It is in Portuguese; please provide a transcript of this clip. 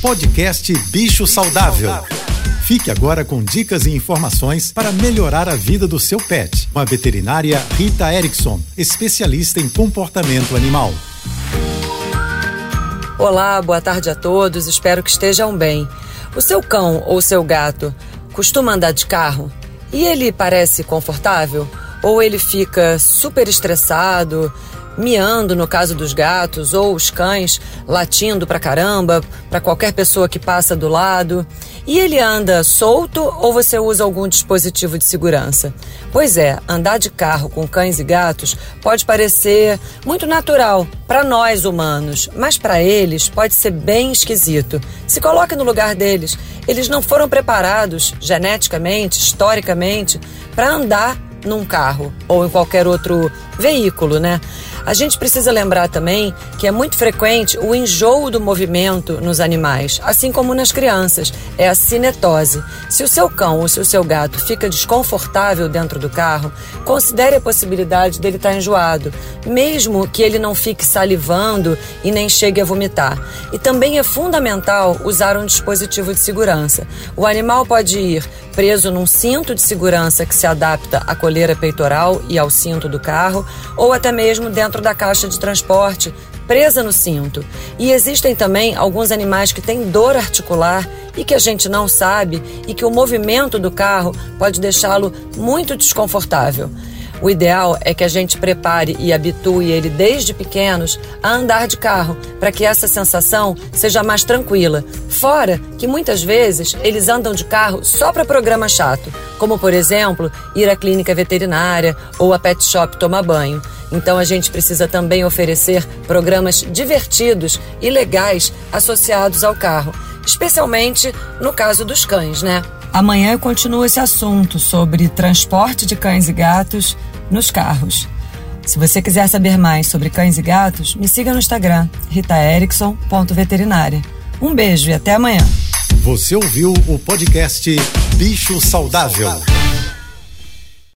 Podcast Bicho Saudável. Fique agora com dicas e informações para melhorar a vida do seu pet. Com a veterinária Rita Erickson, especialista em comportamento animal. Olá, boa tarde a todos, espero que estejam bem. O seu cão ou seu gato costuma andar de carro e ele parece confortável? Ou ele fica super estressado, miando no caso dos gatos, ou os cães latindo pra caramba, para qualquer pessoa que passa do lado. E ele anda solto ou você usa algum dispositivo de segurança? Pois é, andar de carro com cães e gatos pode parecer muito natural para nós humanos, mas para eles pode ser bem esquisito. Se coloque no lugar deles. Eles não foram preparados geneticamente, historicamente, para andar num carro ou em qualquer outro veículo, né? A gente precisa lembrar também que é muito frequente o enjoo do movimento nos animais, assim como nas crianças. É a cinetose. Se o seu cão ou se o seu gato fica desconfortável dentro do carro, considere a possibilidade dele estar enjoado, mesmo que ele não fique salivando e nem chegue a vomitar. E também é fundamental usar um dispositivo de segurança. O animal pode ir preso num cinto de segurança que se adapta à coleira peitoral e ao cinto do carro, ou até mesmo dentro da caixa de transporte, presa no cinto. E existem também alguns animais que têm dor articular e que a gente não sabe e que o movimento do carro pode deixá-lo muito desconfortável. O ideal é que a gente prepare e habitue ele desde pequenos a andar de carro, para que essa sensação seja mais tranquila. Fora que muitas vezes eles andam de carro só para programa chato, como por exemplo, ir à clínica veterinária ou a pet shop tomar banho. Então a gente precisa também oferecer programas divertidos e legais associados ao carro, especialmente no caso dos cães, né? Amanhã eu continuo esse assunto sobre transporte de cães e gatos nos carros. Se você quiser saber mais sobre cães e gatos, me siga no Instagram, ritaerickson.veterinária. Um beijo e até amanhã. Você ouviu o podcast Bicho Saudável.